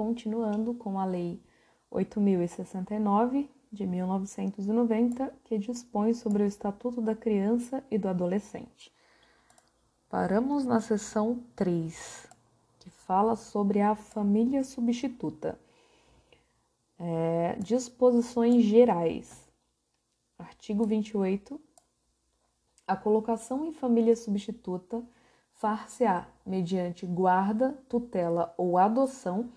continuando com a Lei 8069 de 1990, que dispõe sobre o Estatuto da Criança e do Adolescente. Paramos na seção 3, que fala sobre a família substituta. É, disposições gerais. Artigo 28. A colocação em família substituta far-se-á mediante guarda, tutela ou adoção,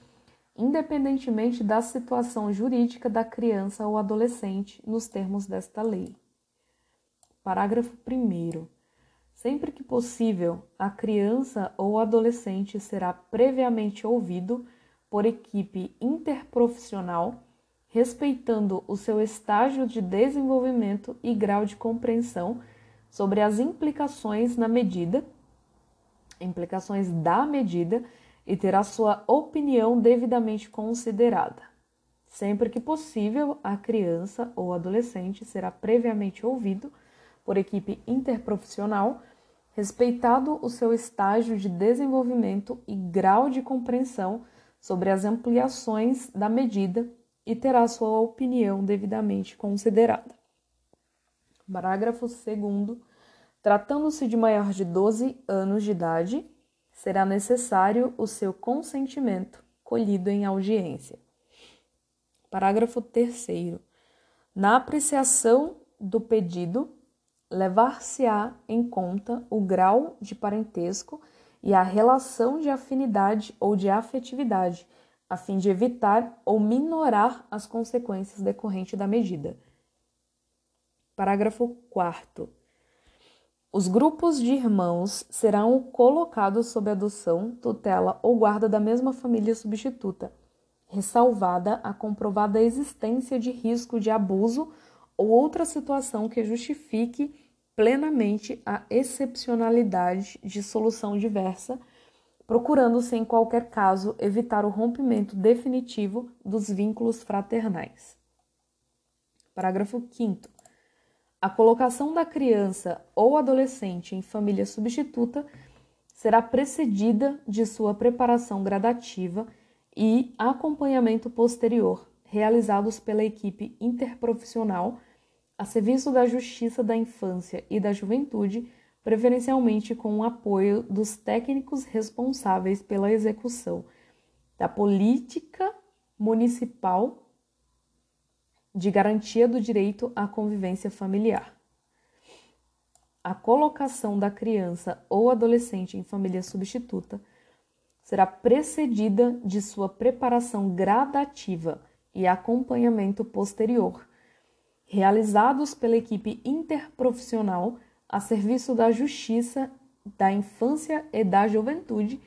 independentemente da situação jurídica da criança ou adolescente, nos termos desta lei. Parágrafo 1. Sempre que possível, a criança ou adolescente será previamente ouvido por equipe interprofissional, respeitando o seu estágio de desenvolvimento e grau de compreensão sobre as implicações na medida implicações da medida e terá sua opinião devidamente considerada. Sempre que possível, a criança ou adolescente será previamente ouvido por equipe interprofissional, respeitado o seu estágio de desenvolvimento e grau de compreensão sobre as ampliações da medida e terá sua opinião devidamente considerada. Parágrafo 2 Tratando-se de maior de 12 anos de idade, será necessário o seu consentimento, colhido em audiência. Parágrafo 3. Na apreciação do pedido, levar-se-á em conta o grau de parentesco e a relação de afinidade ou de afetividade, a fim de evitar ou minorar as consequências decorrentes da medida. Parágrafo 4. Os grupos de irmãos serão colocados sob adoção, tutela ou guarda da mesma família substituta, ressalvada a comprovada existência de risco de abuso ou outra situação que justifique plenamente a excepcionalidade de solução diversa, procurando-se em qualquer caso evitar o rompimento definitivo dos vínculos fraternais. Parágrafo 5 a colocação da criança ou adolescente em família substituta será precedida de sua preparação gradativa e acompanhamento posterior, realizados pela equipe interprofissional a serviço da Justiça da Infância e da Juventude, preferencialmente com o apoio dos técnicos responsáveis pela execução da política municipal de garantia do direito à convivência familiar. A colocação da criança ou adolescente em família substituta será precedida de sua preparação gradativa e acompanhamento posterior, realizados pela equipe interprofissional a serviço da Justiça da Infância e da Juventude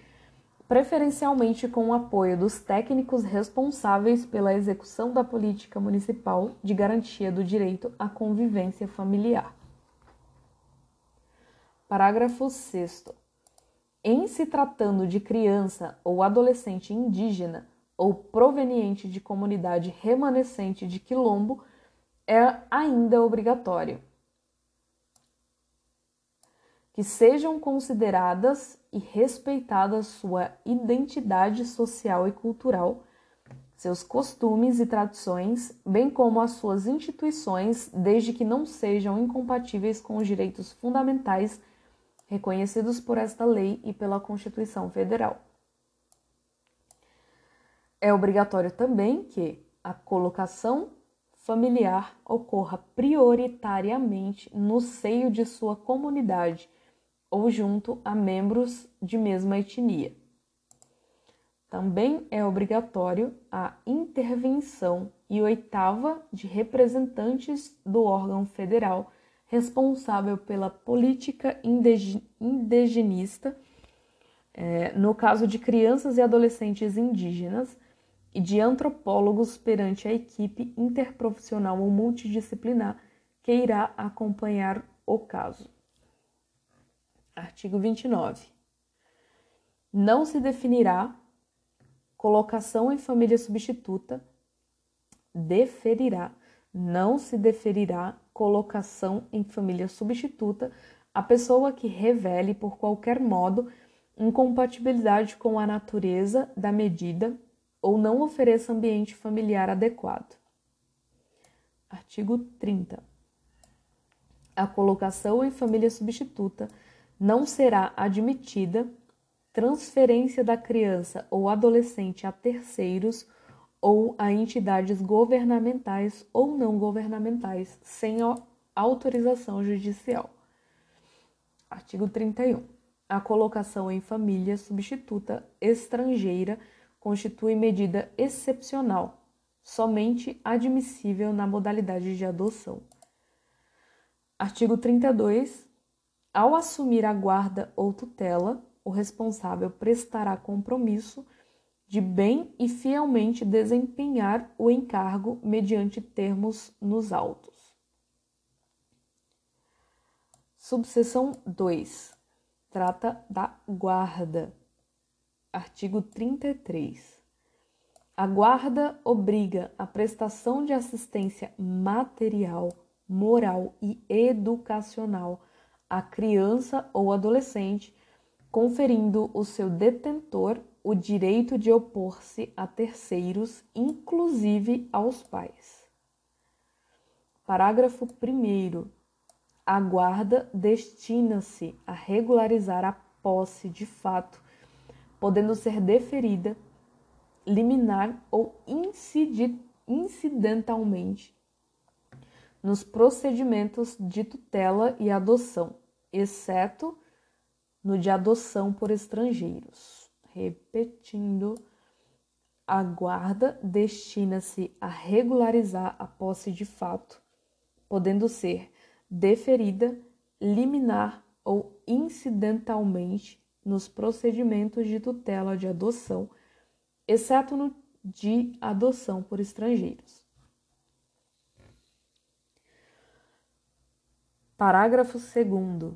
preferencialmente com o apoio dos técnicos responsáveis pela execução da política municipal de garantia do direito à convivência familiar. Parágrafo 6. Em se tratando de criança ou adolescente indígena ou proveniente de comunidade remanescente de quilombo, é ainda obrigatório que sejam consideradas e respeitadas sua identidade social e cultural, seus costumes e tradições, bem como as suas instituições, desde que não sejam incompatíveis com os direitos fundamentais reconhecidos por esta lei e pela Constituição Federal. É obrigatório também que a colocação familiar ocorra prioritariamente no seio de sua comunidade ou junto a membros de mesma etnia. Também é obrigatório a intervenção e oitava de representantes do órgão federal responsável pela política indigenista, é, no caso de crianças e adolescentes indígenas, e de antropólogos perante a equipe interprofissional ou multidisciplinar que irá acompanhar o caso. Artigo 29. Não se definirá colocação em família substituta, deferirá, não se deferirá colocação em família substituta a pessoa que revele por qualquer modo incompatibilidade com a natureza da medida ou não ofereça ambiente familiar adequado. Artigo 30. A colocação em família substituta não será admitida transferência da criança ou adolescente a terceiros ou a entidades governamentais ou não governamentais sem autorização judicial. Artigo 31. A colocação em família substituta estrangeira constitui medida excepcional, somente admissível na modalidade de adoção. Artigo 32. Ao assumir a guarda ou tutela, o responsável prestará compromisso de bem e fielmente desempenhar o encargo mediante termos nos autos. Subseção 2. Trata da guarda. Artigo 33. A guarda obriga a prestação de assistência material, moral e educacional à criança ou adolescente, conferindo o seu detentor o direito de opor-se a terceiros, inclusive aos pais. Parágrafo 1. A guarda destina-se a regularizar a posse de fato, podendo ser deferida, liminar ou incidentalmente nos procedimentos de tutela e adoção, exceto no de adoção por estrangeiros. Repetindo, a guarda destina-se a regularizar a posse de fato, podendo ser deferida, liminar ou incidentalmente nos procedimentos de tutela de adoção, exceto no de adoção por estrangeiros. Parágrafo 2.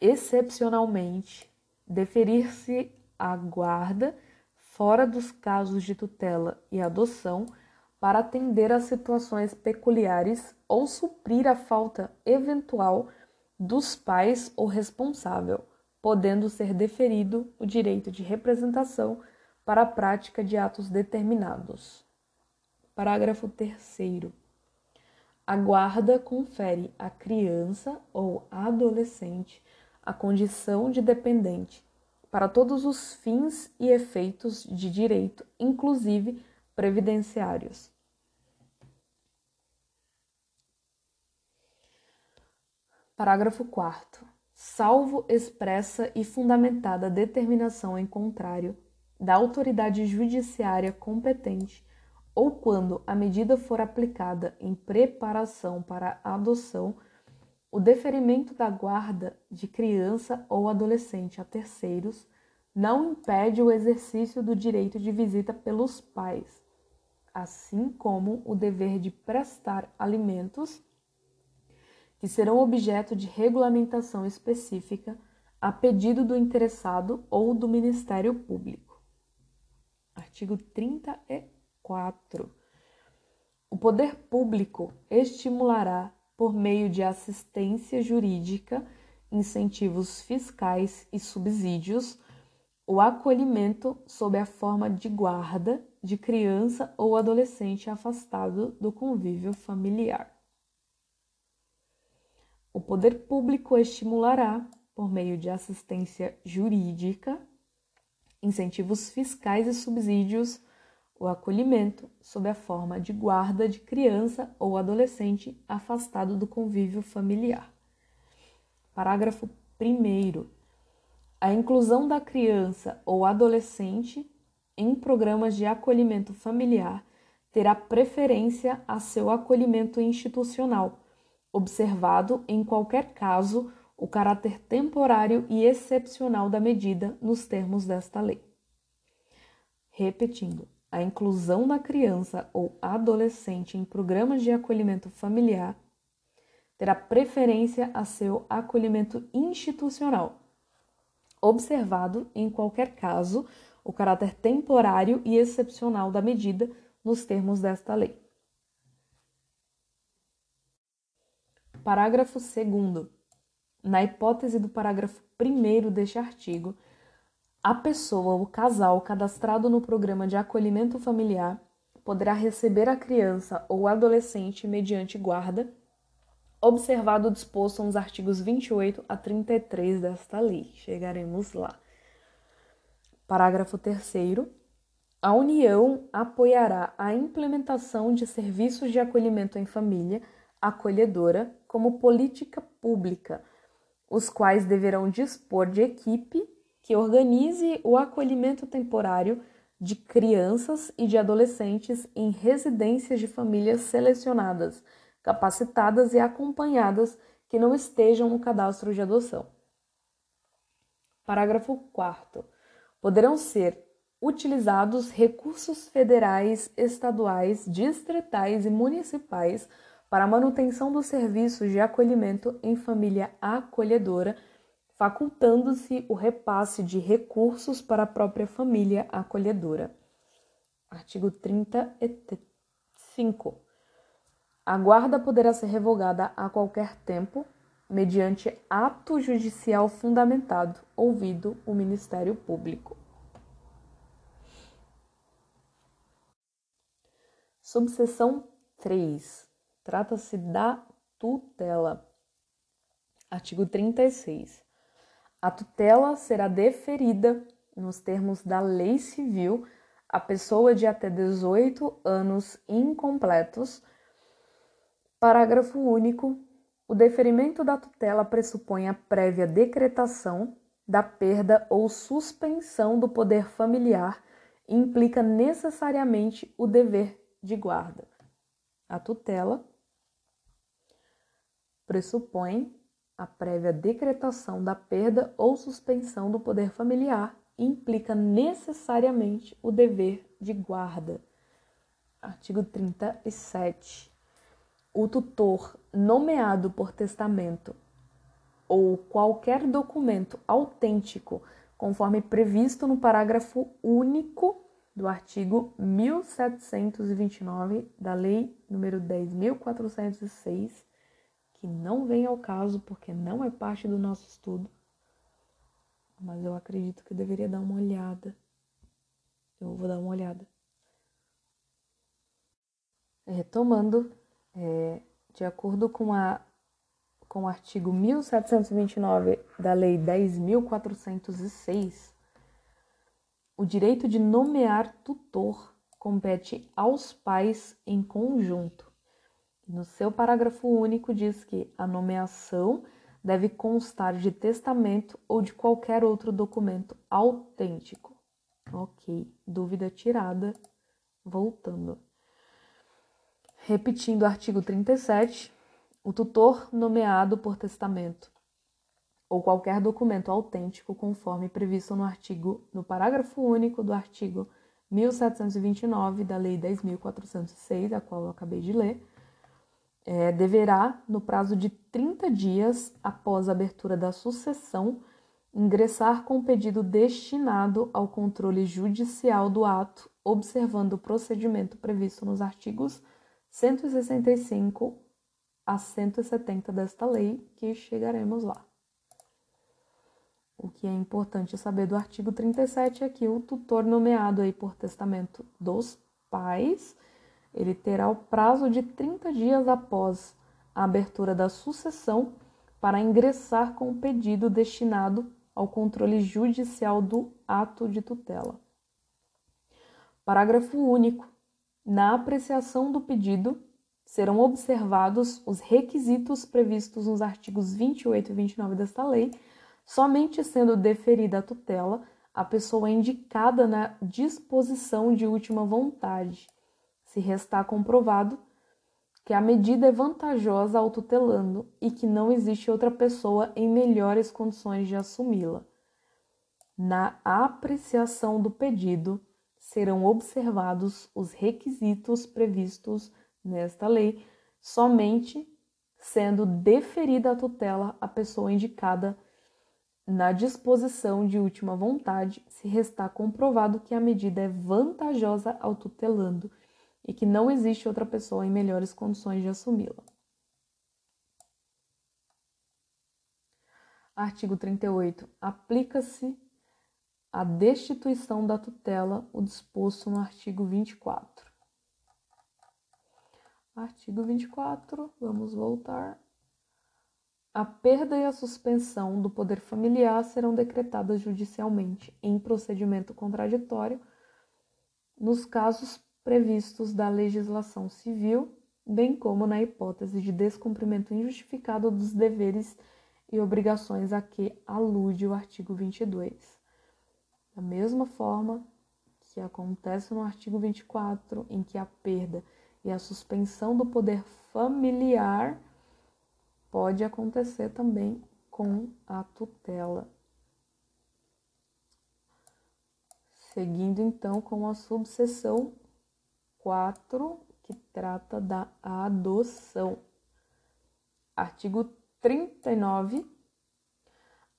Excepcionalmente, deferir-se a guarda fora dos casos de tutela e adoção para atender a situações peculiares ou suprir a falta eventual dos pais ou responsável, podendo ser deferido o direito de representação para a prática de atos determinados. Parágrafo 3. A guarda confere à criança ou adolescente a condição de dependente para todos os fins e efeitos de direito, inclusive previdenciários. Parágrafo 4. Salvo expressa e fundamentada determinação em contrário da autoridade judiciária competente, ou quando a medida for aplicada em preparação para a adoção, o deferimento da guarda de criança ou adolescente a terceiros não impede o exercício do direito de visita pelos pais, assim como o dever de prestar alimentos que serão objeto de regulamentação específica a pedido do interessado ou do Ministério Público. Artigo 34. O poder público estimulará, por meio de assistência jurídica, incentivos fiscais e subsídios, o acolhimento sob a forma de guarda de criança ou adolescente afastado do convívio familiar. O poder público estimulará, por meio de assistência jurídica, incentivos fiscais e subsídios, o acolhimento sob a forma de guarda de criança ou adolescente afastado do convívio familiar. Parágrafo 1. A inclusão da criança ou adolescente em programas de acolhimento familiar terá preferência a seu acolhimento institucional observado, em qualquer caso, o caráter temporário e excepcional da medida nos termos desta lei. Repetindo, a inclusão da criança ou adolescente em programas de acolhimento familiar terá preferência a seu acolhimento institucional, observado, em qualquer caso, o caráter temporário e excepcional da medida nos termos desta lei. Parágrafo 2. Na hipótese do parágrafo 1 deste artigo, A pessoa, o casal cadastrado no programa de acolhimento familiar poderá receber a criança ou adolescente mediante guarda, observado o disposto nos artigos 28 a 33 desta lei. Chegaremos lá. Parágrafo 3. A União apoiará a implementação de serviços de acolhimento em família acolhedora como política pública, os quais deverão dispor de equipe que organize o acolhimento temporário de crianças e de adolescentes em residências de famílias selecionadas, capacitadas e acompanhadas que não estejam no cadastro de adoção. Parágrafo 4. Poderão ser utilizados recursos federais, estaduais, distritais e municipais para a manutenção dos serviços de acolhimento em família acolhedora facultando-se o repasse de recursos para a própria família acolhedora. Artigo 35. A guarda poderá ser revogada a qualquer tempo, mediante ato judicial fundamentado, ouvido o Ministério Público. Subseção 3. Trata-se da tutela. Artigo 36. A tutela será deferida, nos termos da lei civil, à pessoa de até 18 anos incompletos. Parágrafo único. O deferimento da tutela pressupõe a prévia decretação da perda ou suspensão do poder familiar e implica necessariamente o dever de guarda. A tutela pressupõe a prévia decretação da perda ou suspensão do poder familiar implica necessariamente o dever de guarda. Artigo 37. O tutor nomeado por testamento ou qualquer documento autêntico, conforme previsto no parágrafo único do artigo 1729 da Lei nº 10.406, que não vem ao caso porque não é parte do nosso estudo, mas eu acredito que eu deveria dar uma olhada. Eu vou dar uma olhada. Retomando, é, de acordo com, a, com o artigo 1729 da Lei 10.406, o direito de nomear tutor compete aos pais em conjunto no seu parágrafo único, diz que a nomeação deve constar de testamento ou de qualquer outro documento autêntico. Ok, dúvida tirada. Voltando. Repetindo o artigo 37, o tutor nomeado por testamento ou qualquer documento autêntico conforme previsto no artigo no parágrafo único do artigo 1729 da Lei 10.406, a qual eu acabei de ler, é, deverá, no prazo de 30 dias após a abertura da sucessão, ingressar com pedido destinado ao controle judicial do ato, observando o procedimento previsto nos artigos 165 a 170 desta lei, que chegaremos lá. O que é importante saber do artigo 37 é que o tutor nomeado aí por testamento dos pais ele terá o prazo de 30 dias após a abertura da sucessão para ingressar com o pedido destinado ao controle judicial do ato de tutela. Parágrafo único. Na apreciação do pedido, serão observados os requisitos previstos nos artigos 28 e 29 desta lei, somente sendo deferida a tutela a pessoa indicada na disposição de última vontade, se restar comprovado que a medida é vantajosa ao tutelando e que não existe outra pessoa em melhores condições de assumi-la. Na apreciação do pedido, serão observados os requisitos previstos nesta lei, somente sendo deferida a tutela à pessoa indicada na disposição de última vontade, se restar comprovado que a medida é vantajosa ao tutelando e que não existe outra pessoa em melhores condições de assumi-la. Artigo 38. Aplica-se a destituição da tutela, o disposto no artigo 24. Artigo 24, vamos voltar. A perda e a suspensão do poder familiar serão decretadas judicialmente em procedimento contraditório nos casos previstos da legislação civil, bem como na hipótese de descumprimento injustificado dos deveres e obrigações a que alude o artigo 22. Da mesma forma que acontece no artigo 24, em que a perda e a suspensão do poder familiar pode acontecer também com a tutela. Seguindo então com a subseção 4, que trata da adoção. Artigo 39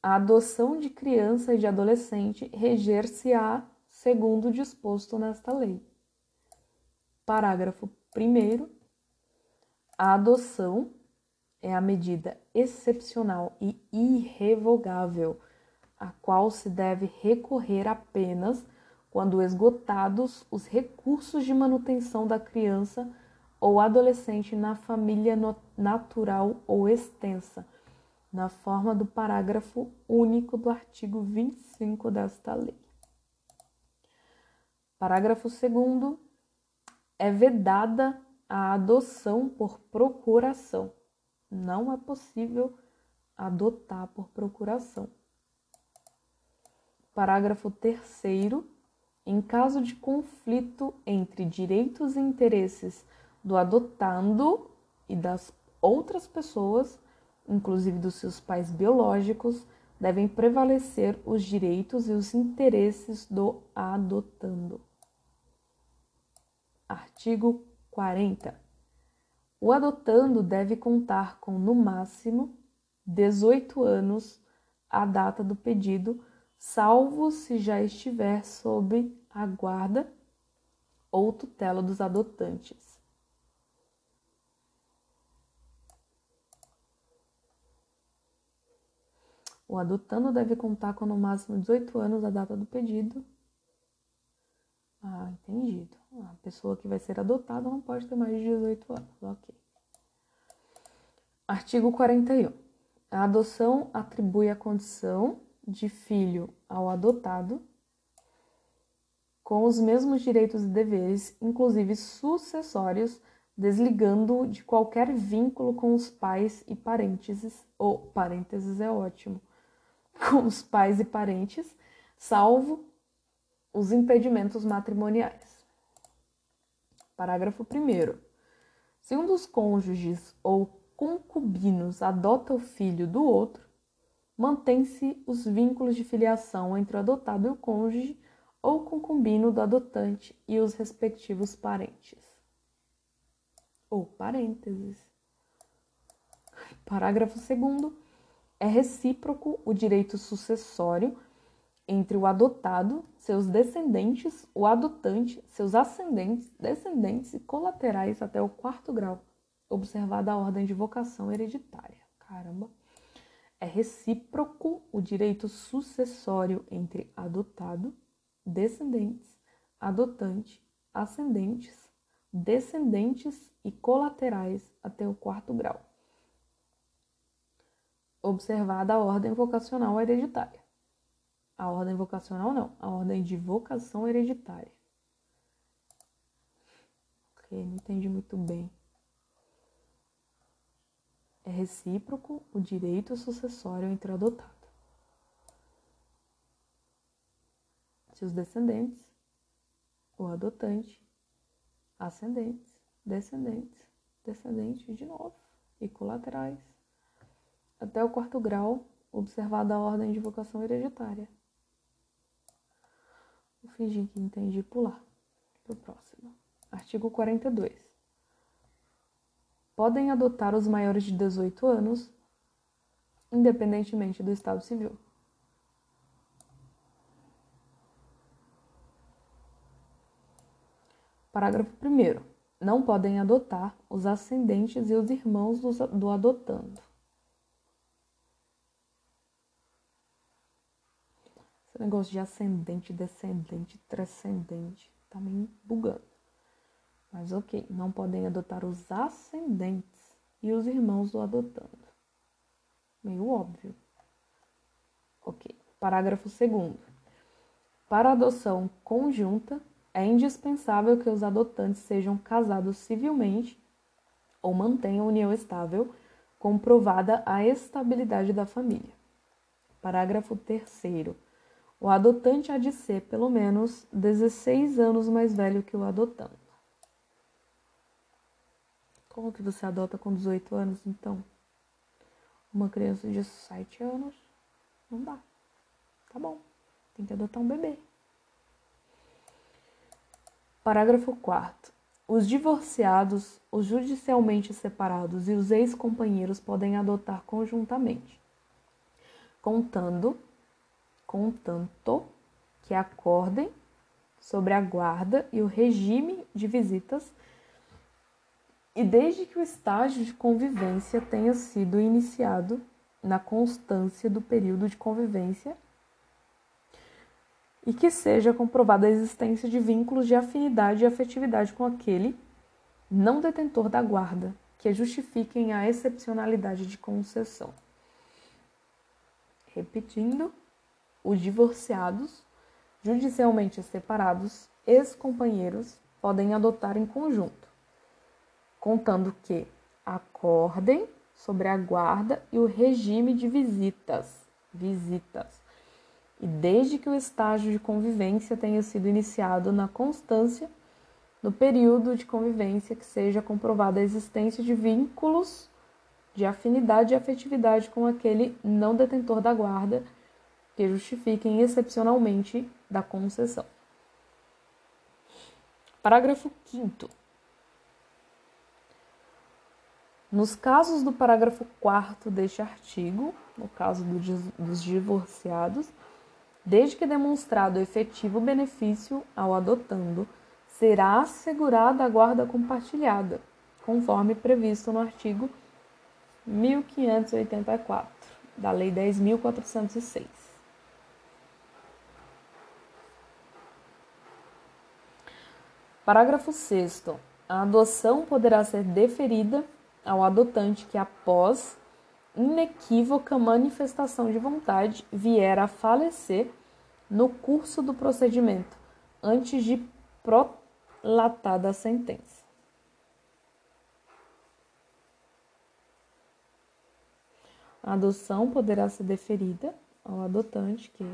a adoção de criança e de adolescente reger-se-á segundo o disposto nesta lei. Parágrafo 1. A adoção é a medida excepcional e irrevogável, a qual se deve recorrer apenas quando esgotados os recursos de manutenção da criança ou adolescente na família natural ou extensa na forma do parágrafo único do artigo 25 desta lei. Parágrafo 2. É vedada a adoção por procuração. Não é possível adotar por procuração. Parágrafo 3. Em caso de conflito entre direitos e interesses do adotando e das outras pessoas, inclusive dos seus pais biológicos, devem prevalecer os direitos e os interesses do adotando. Artigo 40. O adotando deve contar com, no máximo, 18 anos à data do pedido, salvo se já estiver sob a guarda ou tutela dos adotantes. O adotando deve contar com no máximo 18 anos a data do pedido. Ah, entendido. A pessoa que vai ser adotada não pode ter mais de 18 anos. Ok. Artigo 41. A adoção atribui a condição de filho ao adotado com os mesmos direitos e deveres, inclusive sucessórios, desligando-o de qualquer vínculo com os pais e parênteses, ou parênteses é ótimo, com os pais e parentes, salvo os impedimentos matrimoniais. Parágrafo 1. Se um dos cônjuges ou concubinos adota o filho do outro, mantém-se os vínculos de filiação entre o adotado e o cônjuge ou concubino do adotante e os respectivos parentes. Ou parênteses. Parágrafo 2 é recíproco o direito sucessório entre o adotado, seus descendentes, o adotante, seus ascendentes, descendentes e colaterais até o quarto grau, observada a ordem de vocação hereditária. Caramba! É recíproco o direito sucessório entre adotado, descendentes, adotante, ascendentes, descendentes e colaterais até o quarto grau observada a ordem vocacional hereditária. A ordem vocacional não, a ordem de vocação hereditária. Ok, não entendi muito bem. Recíproco o direito sucessório entre adotado. Seus descendentes, o adotante, ascendentes, descendentes, descendentes de novo e colaterais até o quarto grau, observada a ordem de vocação hereditária. Vou fingir que entendi pular para o próximo. Artigo 42. Podem adotar os maiores de 18 anos, independentemente do estado civil. Parágrafo 1. Não podem adotar os ascendentes e os irmãos do adotando. Esse negócio de ascendente, descendente, transcendente. Tá me bugando. Mas ok, não podem adotar os ascendentes e os irmãos do adotando. Meio óbvio. Ok. Parágrafo 2. Para adoção conjunta, é indispensável que os adotantes sejam casados civilmente ou mantenham união estável, comprovada a estabilidade da família. Parágrafo 3. O adotante há de ser, pelo menos, 16 anos mais velho que o adotando. Como que você adota com 18 anos, então? Uma criança de 7 anos? Não dá. Tá bom. Tem que adotar um bebê. Parágrafo 4. Os divorciados, os judicialmente separados e os ex-companheiros podem adotar conjuntamente, contando, contanto que acordem sobre a guarda e o regime de visitas e desde que o estágio de convivência tenha sido iniciado na constância do período de convivência e que seja comprovada a existência de vínculos de afinidade e afetividade com aquele não detentor da guarda, que justifiquem a excepcionalidade de concessão. Repetindo, os divorciados, judicialmente separados, ex-companheiros podem adotar em conjunto contando que acordem sobre a guarda e o regime de visitas, visitas. E desde que o estágio de convivência tenha sido iniciado na constância, no período de convivência que seja comprovada a existência de vínculos de afinidade e afetividade com aquele não detentor da guarda que justifiquem excepcionalmente da concessão. Parágrafo 5 Nos casos do parágrafo 4 deste artigo, no caso dos divorciados, desde que demonstrado efetivo benefício ao adotando, será assegurada a guarda compartilhada, conforme previsto no artigo 1584 da Lei 10.406. Parágrafo 6. A adoção poderá ser deferida ao adotante que, após inequívoca manifestação de vontade, vier a falecer no curso do procedimento, antes de prolatada a sentença. A adoção poderá ser deferida ao adotante que,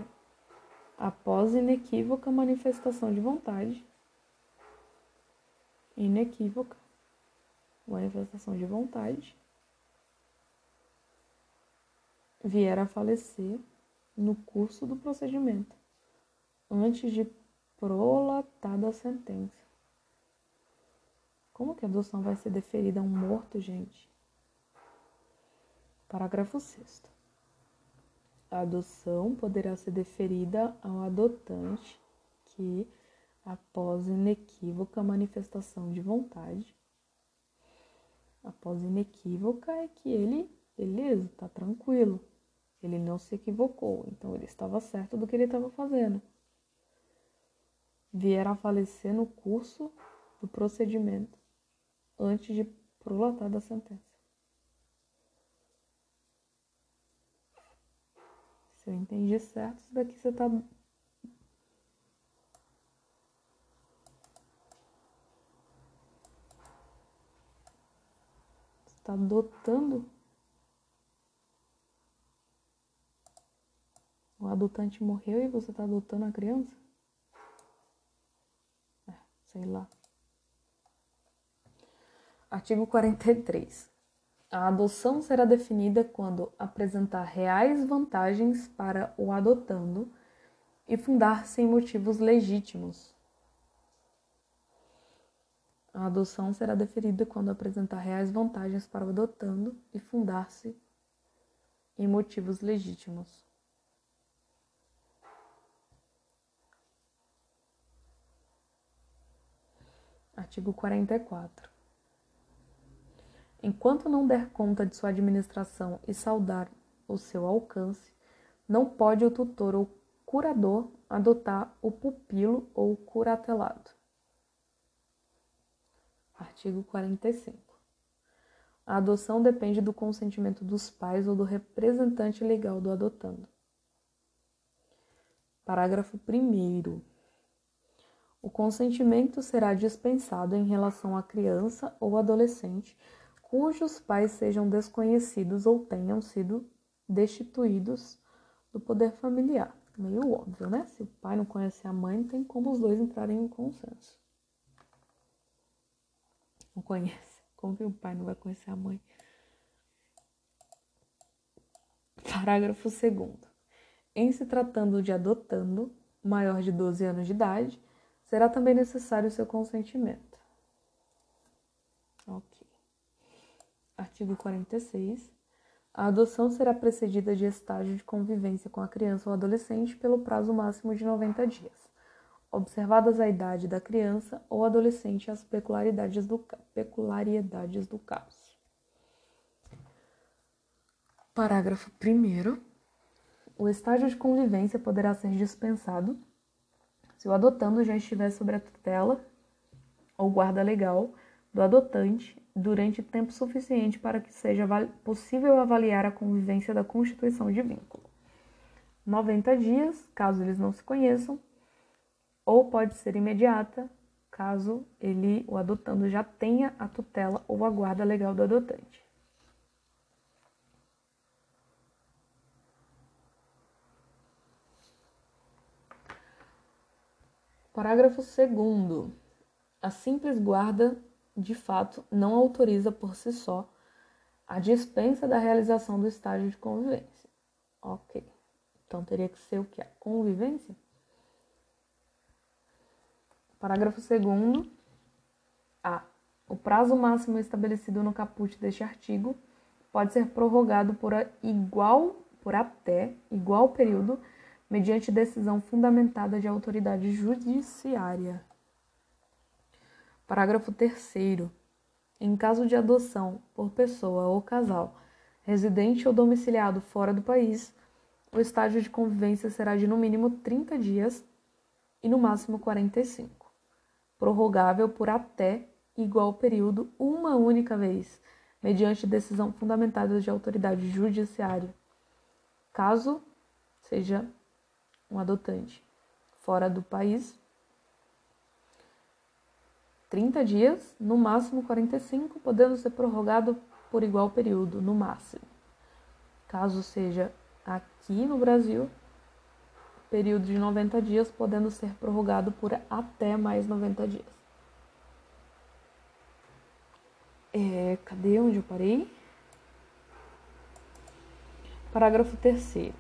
após inequívoca manifestação de vontade, inequívoca, manifestação de vontade, vier a falecer no curso do procedimento, antes de prolatada a sentença. Como que a adoção vai ser deferida a um morto, gente? Parágrafo 6. A adoção poderá ser deferida ao adotante que, após inequívoca manifestação de vontade, após inequívoca é que ele, beleza, tá tranquilo. Ele não se equivocou, então ele estava certo do que ele estava fazendo. Vier a falecer no curso do procedimento antes de prolatar da sentença. Se eu entendi certo, isso daqui você tá está adotando o adotante morreu e você está adotando a criança? É, sei lá. Artigo 43. A adoção será definida quando apresentar reais vantagens para o adotando e fundar-se em motivos legítimos a adoção será deferida quando apresentar reais vantagens para o adotando e fundar-se em motivos legítimos. Artigo 44. Enquanto não der conta de sua administração e saudar o seu alcance, não pode o tutor ou curador adotar o pupilo ou curatelado. Artigo 45. A adoção depende do consentimento dos pais ou do representante legal do adotando. Parágrafo 1. O consentimento será dispensado em relação à criança ou adolescente cujos pais sejam desconhecidos ou tenham sido destituídos do poder familiar. Meio óbvio, né? Se o pai não conhece a mãe, não tem como os dois entrarem em consenso. Não conhece. Como que o pai não vai conhecer a mãe? Parágrafo 2. Em se tratando de adotando, maior de 12 anos de idade, será também necessário o seu consentimento. Ok. Artigo 46. A adoção será precedida de estágio de convivência com a criança ou adolescente pelo prazo máximo de 90 dias, observadas a idade da criança ou adolescente e as peculiaridades do, peculiaridades do caso. Parágrafo 1. O estágio de convivência poderá ser dispensado se o adotando já estiver sob a tutela ou guarda legal do adotante durante tempo suficiente para que seja possível avaliar a convivência da constituição de vínculo. 90 dias, caso eles não se conheçam, ou pode ser imediata, caso ele, o adotando, já tenha a tutela ou a guarda legal do adotante. Parágrafo 2. A simples guarda de fato, não autoriza por si só a dispensa da realização do estágio de convivência. Ok. Então teria que ser o que? A convivência? Parágrafo 2. A. O prazo máximo estabelecido no caput deste artigo pode ser prorrogado por igual por até igual período mediante decisão fundamentada de autoridade judiciária. Parágrafo 3. Em caso de adoção por pessoa ou casal residente ou domiciliado fora do país, o estágio de convivência será de no mínimo 30 dias e no máximo 45, prorrogável por até igual período uma única vez, mediante decisão fundamentada de autoridade judiciária, caso seja um adotante fora do país 30 dias, no máximo 45, podendo ser prorrogado por igual período, no máximo. Caso seja aqui no Brasil, período de 90 dias, podendo ser prorrogado por até mais 90 dias. É, cadê onde eu parei? Parágrafo 3.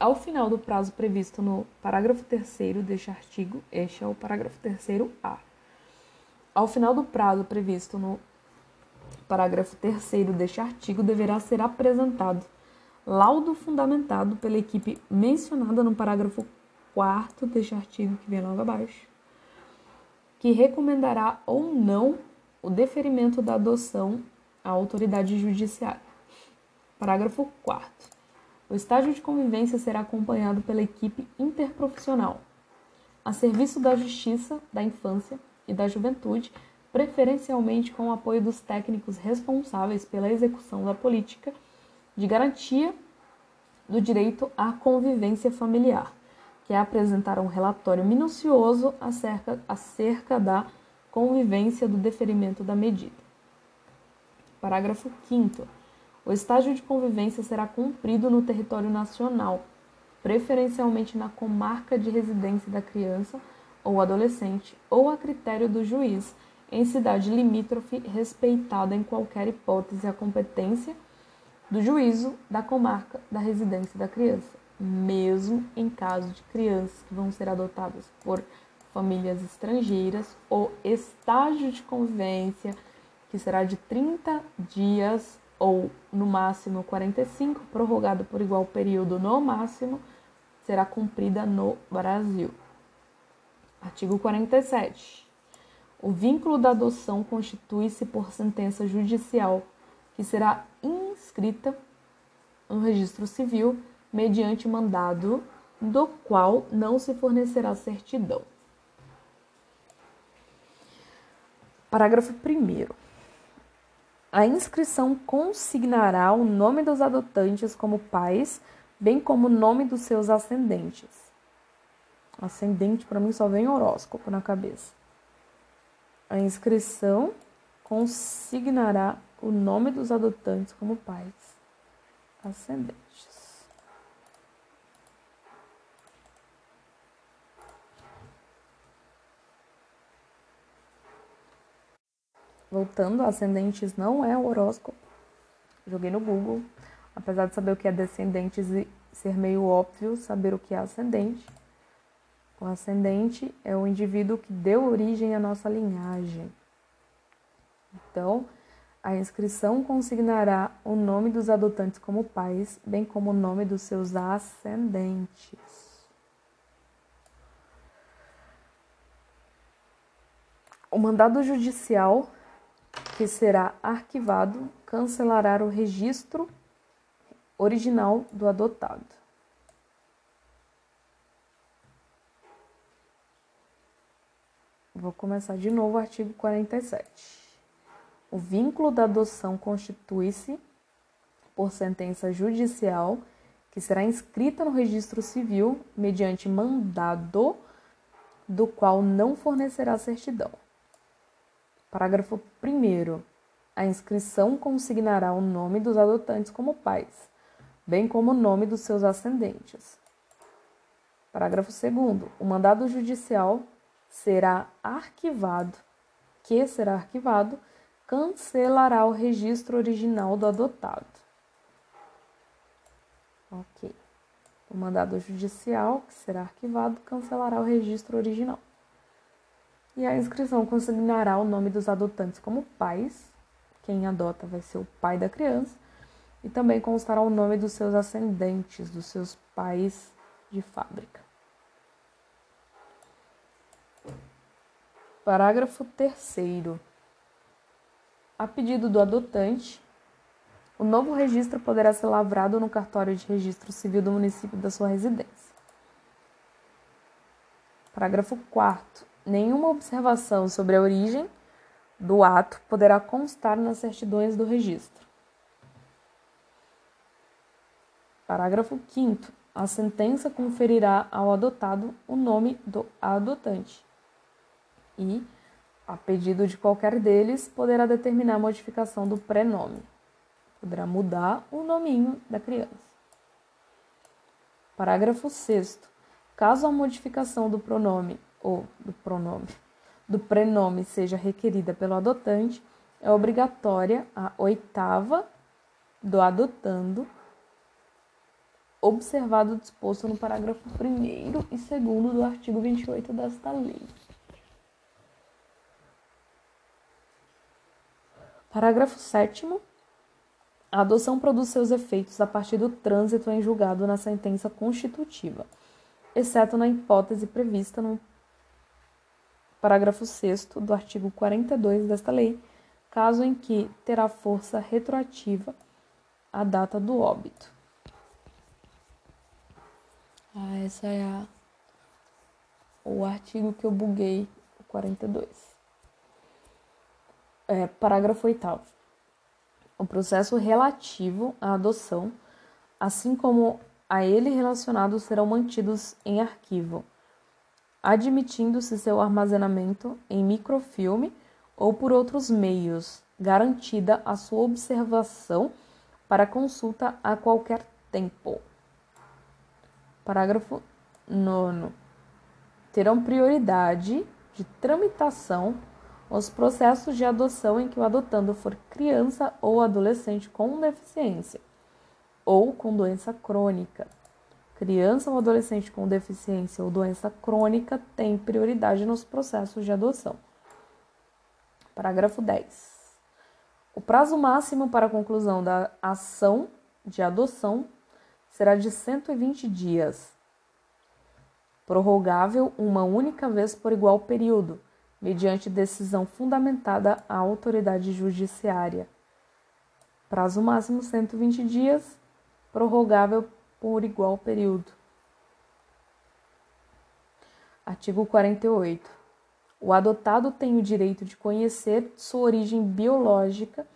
Ao final do prazo previsto no parágrafo 3 deste artigo, este é o parágrafo 3A ao final do prazo previsto no parágrafo 3 deste artigo, deverá ser apresentado laudo fundamentado pela equipe mencionada no parágrafo 4 deste artigo, que vem logo abaixo, que recomendará ou não o deferimento da adoção à autoridade judiciária. Parágrafo 4. O estágio de convivência será acompanhado pela equipe interprofissional, a serviço da Justiça da Infância e da Juventude, preferencialmente com o apoio dos técnicos responsáveis pela execução da política de garantia do direito à convivência familiar, que é apresentar um relatório minucioso acerca, acerca da convivência do deferimento da medida. Parágrafo 5. O estágio de convivência será cumprido no território nacional, preferencialmente na comarca de residência da criança ou adolescente, ou a critério do juiz, em cidade limítrofe, respeitada em qualquer hipótese a competência do juízo da comarca da residência da criança, mesmo em caso de crianças que vão ser adotadas por famílias estrangeiras, o estágio de convivência, que será de 30 dias ou no máximo 45, prorrogado por igual período no máximo, será cumprida no Brasil. Artigo 47. O vínculo da adoção constitui-se por sentença judicial, que será inscrita no registro civil mediante mandado do qual não se fornecerá certidão. Parágrafo 1. A inscrição consignará o nome dos adotantes como pais, bem como o nome dos seus ascendentes. Ascendente, para mim, só vem horóscopo na cabeça. A inscrição consignará o nome dos adotantes como pais ascendentes. Voltando, ascendentes não é o horóscopo. Joguei no Google, apesar de saber o que é descendentes e ser meio óbvio saber o que é ascendente. O ascendente é o indivíduo que deu origem à nossa linhagem. Então, a inscrição consignará o nome dos adotantes como pais, bem como o nome dos seus ascendentes. O mandado judicial que será arquivado cancelará o registro original do adotado. Vou começar de novo o artigo 47. O vínculo da adoção constitui-se por sentença judicial que será inscrita no registro civil mediante mandado do qual não fornecerá certidão. Parágrafo 1. A inscrição consignará o nome dos adotantes como pais, bem como o nome dos seus ascendentes. Parágrafo 2. O mandado judicial será arquivado, que será arquivado, cancelará o registro original do adotado. Ok. O mandado judicial, que será arquivado, cancelará o registro original e a inscrição consignará o nome dos adotantes como pais, quem adota vai ser o pai da criança, e também constará o nome dos seus ascendentes, dos seus pais de fábrica. Parágrafo 3. A pedido do adotante, o novo registro poderá ser lavrado no cartório de registro civil do município da sua residência. Parágrafo 4 nenhuma observação sobre a origem do ato poderá constar nas certidões do registro. Parágrafo 5. A sentença conferirá ao adotado o nome do adotante e, a pedido de qualquer deles, poderá determinar a modificação do prenome. Poderá mudar o nominho da criança. Parágrafo 6. Caso a modificação do pronome ou do pronome do prenome seja requerida pelo adotante, é obrigatória a oitava do adotando, observado o disposto no parágrafo 1 e 2 do artigo 28 desta lei. Parágrafo 7. A adoção produz seus efeitos a partir do trânsito em julgado na sentença constitutiva, exceto na hipótese prevista no parágrafo 6 do artigo 42 desta lei, caso em que terá força retroativa a data do óbito. Ah, essa é a, o artigo que eu buguei, o 42. É, parágrafo 8 O processo relativo à adoção, assim como a ele relacionados, serão mantidos em arquivo admitindo-se seu armazenamento em microfilme ou por outros meios, garantida a sua observação para consulta a qualquer tempo. Parágrafo 9. Terão prioridade de tramitação os processos de adoção em que o adotando for criança ou adolescente com deficiência ou com doença crônica Criança ou adolescente com deficiência ou doença crônica tem prioridade nos processos de adoção. Parágrafo 10. O prazo máximo para a conclusão da ação de adoção será de 120 dias, prorrogável uma única vez por igual período, mediante decisão fundamentada à autoridade judiciária. Prazo máximo 120 dias, prorrogável por igual período. Artigo 48. O adotado tem o direito de conhecer sua origem biológica,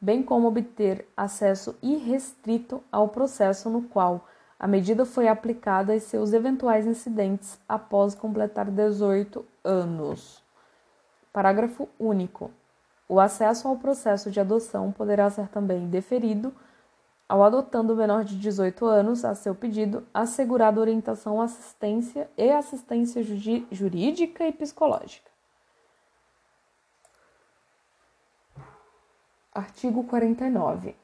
bem como obter acesso irrestrito ao processo no qual a medida foi aplicada e seus eventuais incidentes após completar 18 anos. Parágrafo único. O acesso ao processo de adoção poderá ser também deferido ao adotando o menor de 18 anos, a seu pedido, assegurada orientação, assistência e assistência jurídica e psicológica. Artigo 49.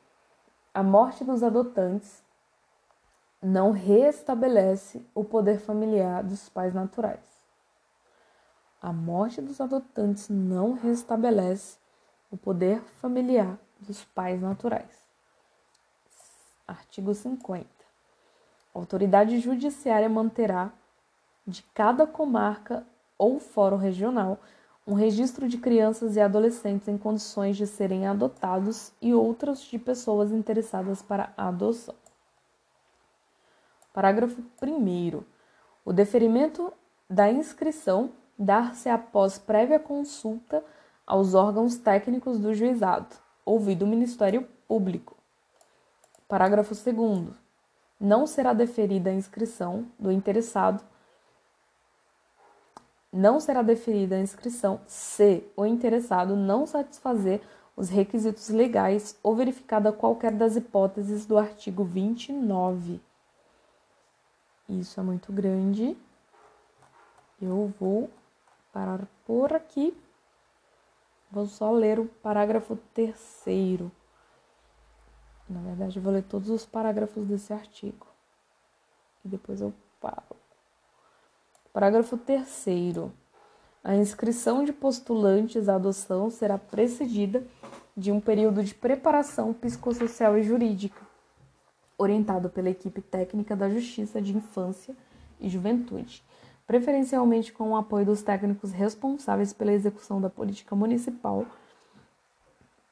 A morte dos adotantes não restabelece o poder familiar dos pais naturais. A morte dos adotantes não restabelece o poder familiar dos pais naturais. Artigo 50. A autoridade judiciária manterá de cada comarca ou fórum regional um registro de crianças e adolescentes em condições de serem adotados e outras de pessoas interessadas para a adoção. Parágrafo 1. O deferimento da inscrição dar-se após prévia consulta aos órgãos técnicos do juizado, ouvido o Ministério Público. Parágrafo 2. Não será deferida a inscrição do interessado. Não será deferida a inscrição se o interessado não satisfazer os requisitos legais ou verificada qualquer das hipóteses do artigo 29. Isso é muito grande. Eu vou parar por aqui. Vou só ler o parágrafo terceiro. Na verdade, vou ler todos os parágrafos desse artigo. E depois eu falo. Parágrafo 3. A inscrição de postulantes à adoção será precedida de um período de preparação psicossocial e jurídica, orientado pela equipe técnica da Justiça de Infância e Juventude, preferencialmente com o apoio dos técnicos responsáveis pela execução da política municipal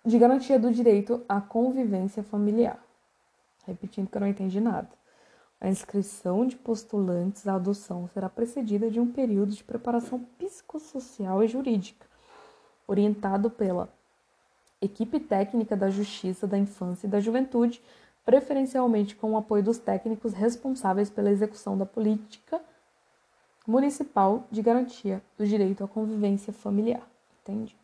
de garantia do direito à convivência familiar. Repetindo que eu não entendi nada. A inscrição de postulantes à adoção será precedida de um período de preparação psicossocial e jurídica, orientado pela equipe técnica da Justiça da Infância e da Juventude, preferencialmente com o apoio dos técnicos responsáveis pela execução da política municipal de garantia do direito à convivência familiar. Entendi.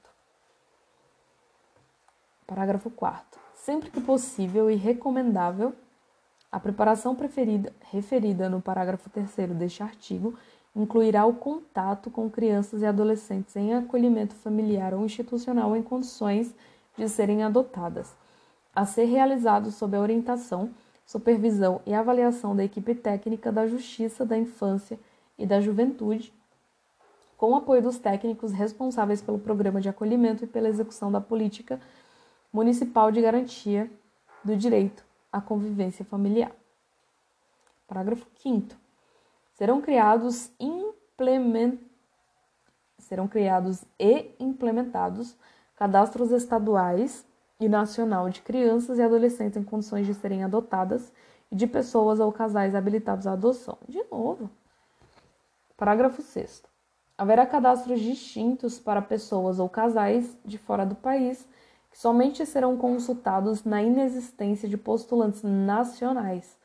Parágrafo 4. Sempre que possível e recomendável, a preparação preferida, referida no parágrafo 3 deste artigo incluirá o contato com crianças e adolescentes em acolhimento familiar ou institucional em condições de serem adotadas, a ser realizado sob a orientação, supervisão e avaliação da equipe técnica da Justiça da Infância e da Juventude, com o apoio dos técnicos responsáveis pelo programa de acolhimento e pela execução da política municipal de garantia do direito à convivência familiar. Parágrafo 5 Serão criados implement... serão criados e implementados cadastros estaduais e nacional de crianças e adolescentes em condições de serem adotadas e de pessoas ou casais habilitados à adoção. De novo. Parágrafo 6 Haverá cadastros distintos para pessoas ou casais de fora do país que somente serão consultados na inexistência de postulantes nacionais.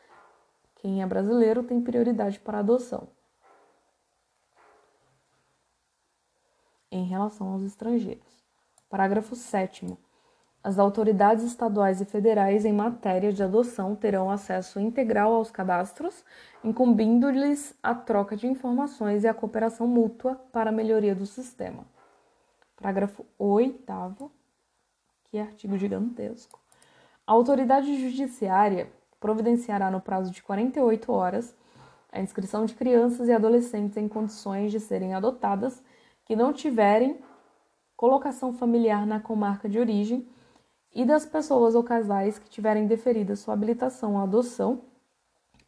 Quem é brasileiro tem prioridade para adoção. Em relação aos estrangeiros. Parágrafo 7. As autoridades estaduais e federais em matéria de adoção terão acesso integral aos cadastros, incumbindo-lhes a troca de informações e a cooperação mútua para a melhoria do sistema. Parágrafo 8 que é artigo gigantesco. A autoridade judiciária providenciará no prazo de 48 horas a inscrição de crianças e adolescentes em condições de serem adotadas que não tiverem colocação familiar na comarca de origem e das pessoas ou casais que tiverem deferida sua habilitação à adoção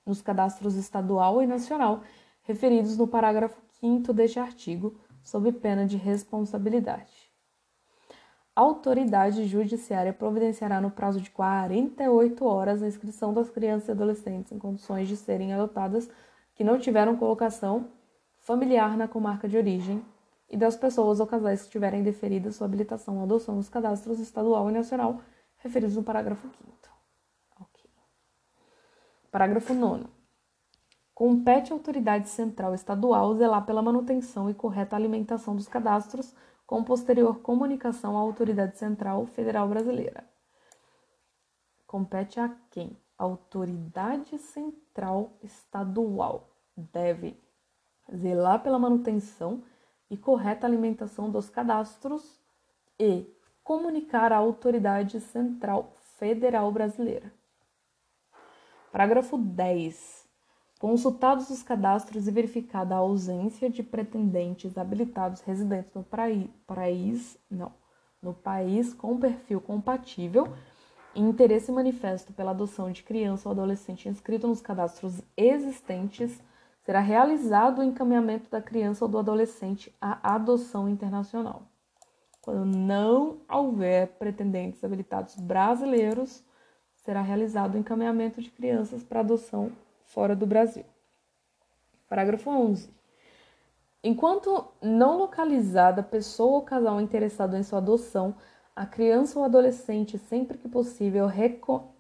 nos cadastros estadual e nacional referidos no parágrafo 5 deste artigo, sob pena de responsabilidade. A autoridade judiciária providenciará no prazo de 48 horas a inscrição das crianças e adolescentes em condições de serem adotadas que não tiveram colocação familiar na comarca de origem e das pessoas ou casais que tiverem deferida sua habilitação ou adoção nos cadastros estadual e nacional referidos no parágrafo 5 okay. Parágrafo 9 Compete à autoridade central estadual zelar pela manutenção e correta alimentação dos cadastros com posterior comunicação à autoridade central federal brasileira. Compete a quem? Autoridade central estadual deve zelar pela manutenção e correta alimentação dos cadastros e comunicar à autoridade central federal brasileira. Parágrafo 10. Consultados os cadastros e verificada a ausência de pretendentes habilitados residentes no país, não, no país com perfil compatível e interesse manifesto pela adoção de criança ou adolescente inscrito nos cadastros existentes, será realizado o encaminhamento da criança ou do adolescente à adoção internacional. Quando não houver pretendentes habilitados brasileiros, será realizado o encaminhamento de crianças para adoção fora do Brasil. Parágrafo 11. Enquanto não localizada pessoa ou casal interessado em sua adoção, a criança ou adolescente, sempre que possível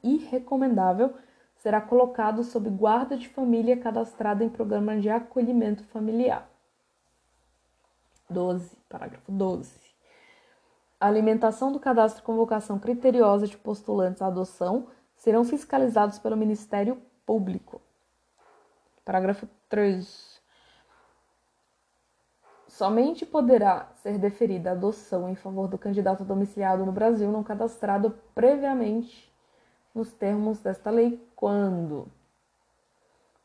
e recomendável, será colocado sob guarda de família cadastrada em programa de acolhimento familiar. 12. Parágrafo 12. A alimentação do cadastro com vocação criteriosa de postulantes à adoção serão fiscalizados pelo Ministério Público. Parágrafo 3. Somente poderá ser deferida a adoção em favor do candidato domiciliado no Brasil não cadastrado previamente nos termos desta lei quando?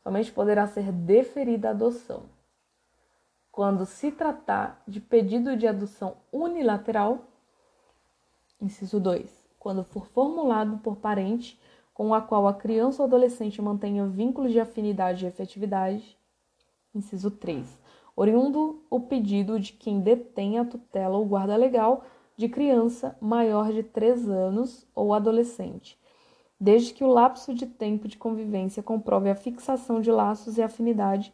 Somente poderá ser deferida a adoção. Quando se tratar de pedido de adoção unilateral, inciso 2, quando for formulado por parente com a qual a criança ou adolescente mantenha vínculos de afinidade e efetividade, inciso 3, oriundo o pedido de quem detém a tutela ou guarda legal de criança maior de 3 anos ou adolescente, desde que o lapso de tempo de convivência comprove a fixação de laços e afinidade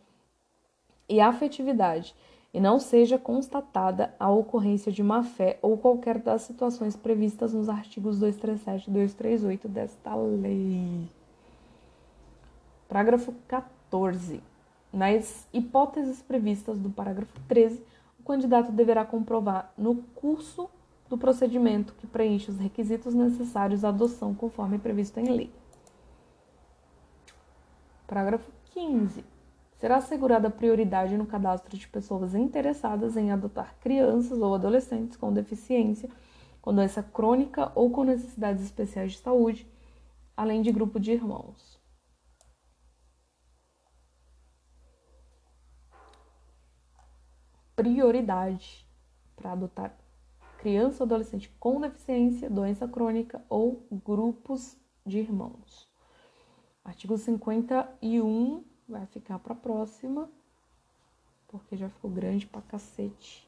e afetividade, e não seja constatada a ocorrência de má-fé ou qualquer das situações previstas nos artigos 237 e 238 desta lei. Parágrafo 14. Nas hipóteses previstas do parágrafo 13, o candidato deverá comprovar no curso do procedimento que preenche os requisitos necessários à adoção conforme previsto em lei. Parágrafo 15. Será assegurada prioridade no cadastro de pessoas interessadas em adotar crianças ou adolescentes com deficiência, com doença crônica ou com necessidades especiais de saúde, além de grupo de irmãos. Prioridade para adotar criança ou adolescente com deficiência, doença crônica ou grupos de irmãos. Artigo 51 vai ficar para a próxima, porque já ficou grande pra cacete.